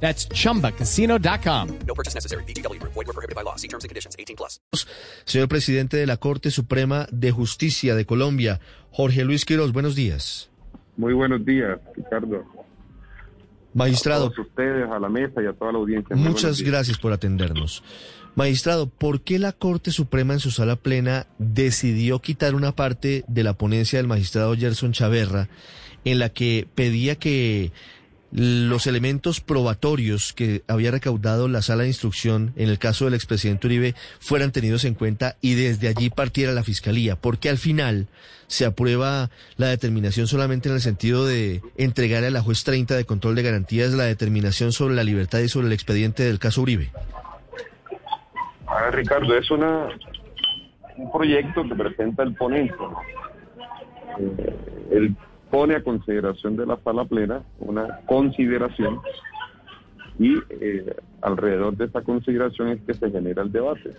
That's chumbacasino.com. No purchase necessary. BGW. Void were prohibited by law. See terms and conditions. 18 plus. Señor presidente de la Corte Suprema de Justicia de Colombia, Jorge Luis Quiroz, buenos días. Muy buenos días, Ricardo. Magistrado, A todos ustedes, a la mesa y a toda la audiencia. Muy muchas gracias por atendernos. Magistrado, ¿por qué la Corte Suprema en su sala plena decidió quitar una parte de la ponencia del magistrado Gerson Chaverra en la que pedía que los elementos probatorios que había recaudado la sala de instrucción en el caso del expresidente Uribe fueran tenidos en cuenta y desde allí partiera la fiscalía? Porque al final se aprueba la determinación solamente en el sentido de entregar a la juez 30 de control de garantías la determinación sobre la libertad y sobre el expediente del caso Uribe. A Ricardo, es una un proyecto que presenta el ponente. Eh, él pone a consideración de la sala plena una consideración y eh, alrededor de esa consideración es que se genera el debate.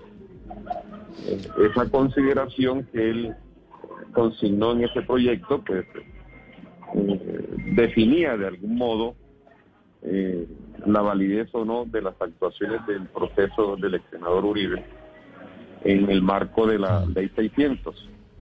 Esa consideración que él consignó en ese proyecto, pues eh, definía de algún modo eh, la validez o no de las actuaciones del proceso del ex senador Uribe en el marco de la ley 600.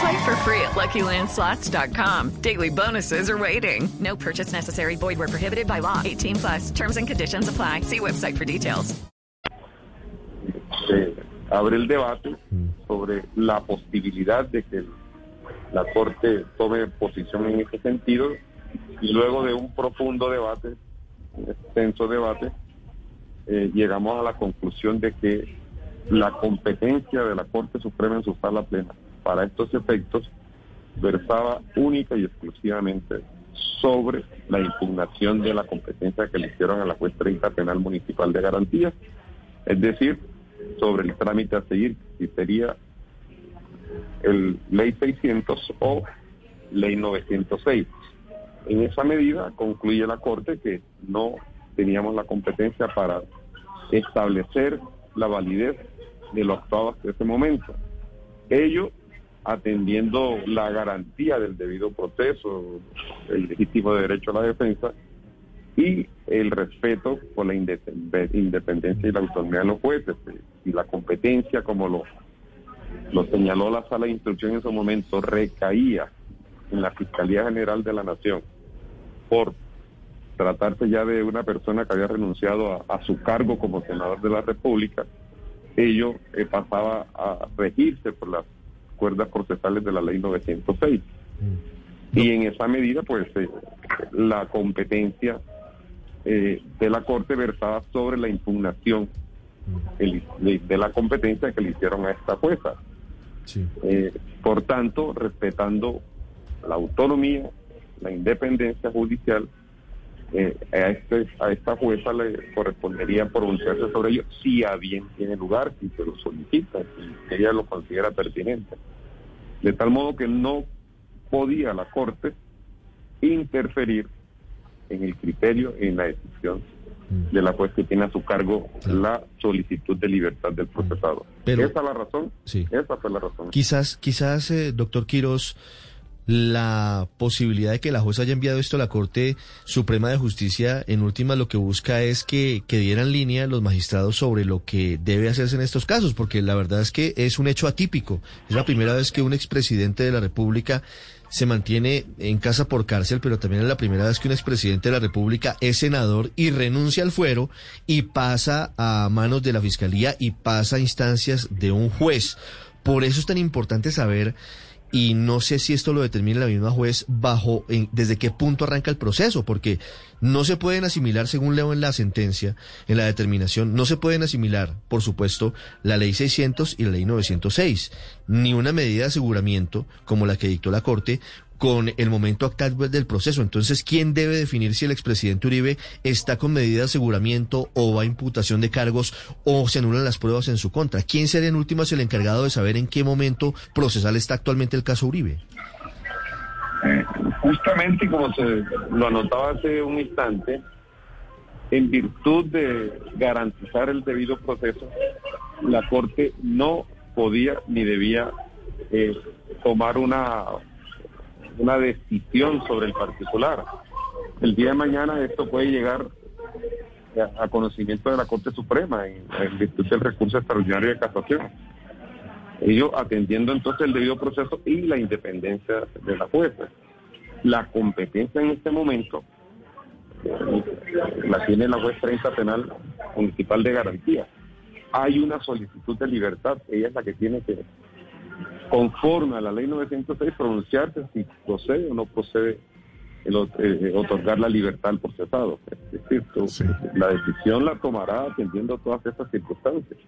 Play for free at LuckyLandSlots.com. Daily bonuses are waiting. No purchase necessary. Void where prohibited by law. 18 plus. Terms and conditions apply. See website for details. Abre el debate sobre la posibilidad de que la Corte tome posición en ese sentido y luego de un profundo debate, un extenso debate, eh, llegamos a la conclusión de que la competencia de la Corte Suprema en su sala plena para estos efectos versaba única y exclusivamente sobre la impugnación de la competencia que le hicieron a la juez 30 penal municipal de garantía, es decir, sobre el trámite a seguir, si sería el ley 600 o ley 906. En esa medida concluye la Corte que no teníamos la competencia para establecer la validez de lo actuado hasta ese momento. Ello atendiendo la garantía del debido proceso, el legítimo derecho a la defensa y el respeto por la inde- independencia y la autonomía de los jueces y la competencia como lo, lo señaló la sala de instrucción en su momento recaía en la Fiscalía General de la Nación por tratarse ya de una persona que había renunciado a, a su cargo como senador de la República, ello eh, pasaba a regirse por las cuerdas procesales de la ley 906. Y en esa medida, pues, eh, la competencia eh, de la Corte versaba sobre la impugnación el- de, de la competencia que le hicieron a esta jueza. Sí. Eh, por tanto, respetando la autonomía, la independencia judicial, eh, a, este, a esta jueza le correspondería pronunciarse sobre ello si a bien tiene lugar, si se lo solicita, si ella lo considera pertinente. De tal modo que no podía la Corte interferir en el criterio, en la decisión de la juez que tiene a su cargo la solicitud de libertad del procesado. Pero- esa es la razón, Sí. esa fue la razón. Quizás, quizás, eh, doctor Quiroz, la posibilidad de que la jueza haya enviado esto a la Corte Suprema de Justicia, en última lo que busca es que, que dieran línea los magistrados sobre lo que debe hacerse en estos casos, porque la verdad es que es un hecho atípico. Es la primera vez que un expresidente de la República se mantiene en casa por cárcel, pero también es la primera vez que un expresidente de la República es senador y renuncia al fuero y pasa a manos de la Fiscalía y pasa a instancias de un juez. Por eso es tan importante saber y no sé si esto lo determina la misma juez bajo en- desde qué punto arranca el proceso, porque no se pueden asimilar, según leo en la sentencia, en la determinación, no se pueden asimilar, por supuesto, la ley 600 y la ley 906, ni una medida de aseguramiento como la que dictó la Corte con el momento actual del proceso. Entonces, ¿quién debe definir si el expresidente Uribe está con medida de aseguramiento o va a imputación de cargos o se anulan las pruebas en su contra? ¿Quién sería en últimas el encargado de saber en qué momento procesal está actualmente el caso Uribe? Justamente como se lo anotaba hace un instante, en virtud de garantizar el debido proceso, la Corte no podía ni debía eh, tomar una, una decisión sobre el particular. El día de mañana esto puede llegar a, conocimiento de la Corte Suprema en, en virtud del recurso extraordinario de casación. Ellos atendiendo entonces el debido proceso y la independencia de la jueza. La competencia en este momento eh, la tiene la juez 30 penal municipal de garantía. Hay una solicitud de libertad, ella es la que tiene que, conforme a la ley 906, pronunciarse si procede o no procede el ot- eh, otorgar la libertad al procesado. Es decir, tú- la decisión la tomará atendiendo todas estas circunstancias.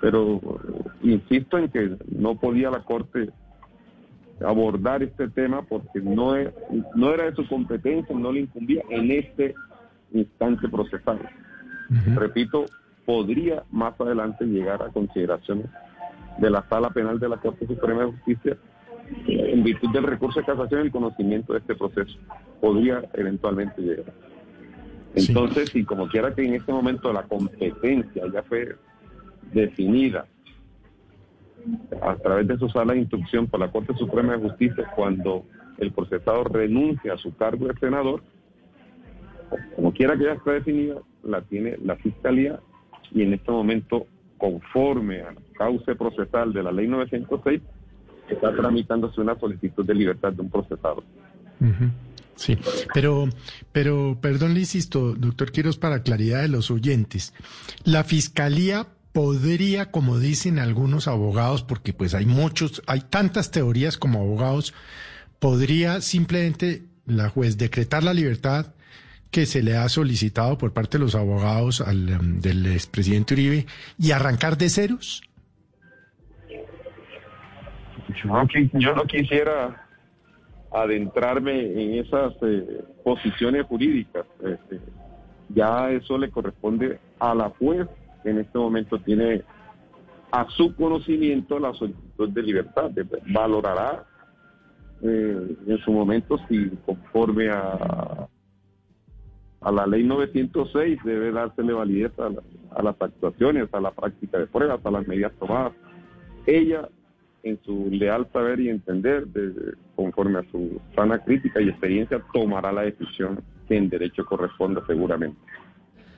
Pero eh, insisto en que no podía la Corte abordar este tema porque no, es- no era de su competencia, no le incumbía en este instante procesal. Repito, podría más adelante llegar a consideraciones de la Sala Penal de la Corte Suprema de Justicia en virtud del recurso de casación el conocimiento de este proceso. Podría eventualmente llegar. Entonces, y como quiera que en este momento la competencia ya fue definida a través de su sala de instrucción por la Corte Suprema de Justicia cuando el procesado renuncia a su cargo de senador, como quiera que ya esté definida, la tiene la Fiscalía y en este momento, conforme a cauce procesal de la Ley 906, está tramitándose una solicitud de libertad de un procesado. Sí, pero, pero, perdón, le insisto, doctor Quiroz, para claridad de los oyentes, la fiscalía podría, como dicen algunos abogados, porque pues hay muchos, hay tantas teorías como abogados, podría simplemente la juez decretar la libertad que se le ha solicitado por parte de los abogados al, em, del expresidente Uribe y arrancar de ceros. Yo no, quisiera adentrarme en esas eh, posiciones jurídicas. Este, ya eso le corresponde a la juez que en este momento tiene a su conocimiento la solicitud de libertad. Valorará eh, en su momento si conforme a, a la ley 906 debe dársele validez a, la- a las actuaciones, a la práctica de pruebas, a las medidas tomadas. Ella en su leal saber y entender, de- conforme a su sana crítica y experiencia, tomará la decisión que en derecho corresponda seguramente.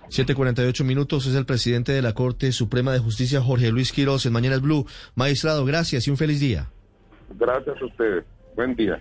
748 minutos es el presidente de la Corte Suprema de Justicia, Jorge Luis Quiroz, en Mañanas Blue. Magistrado, gracias y un feliz día. Gracias a ustedes. Buen día.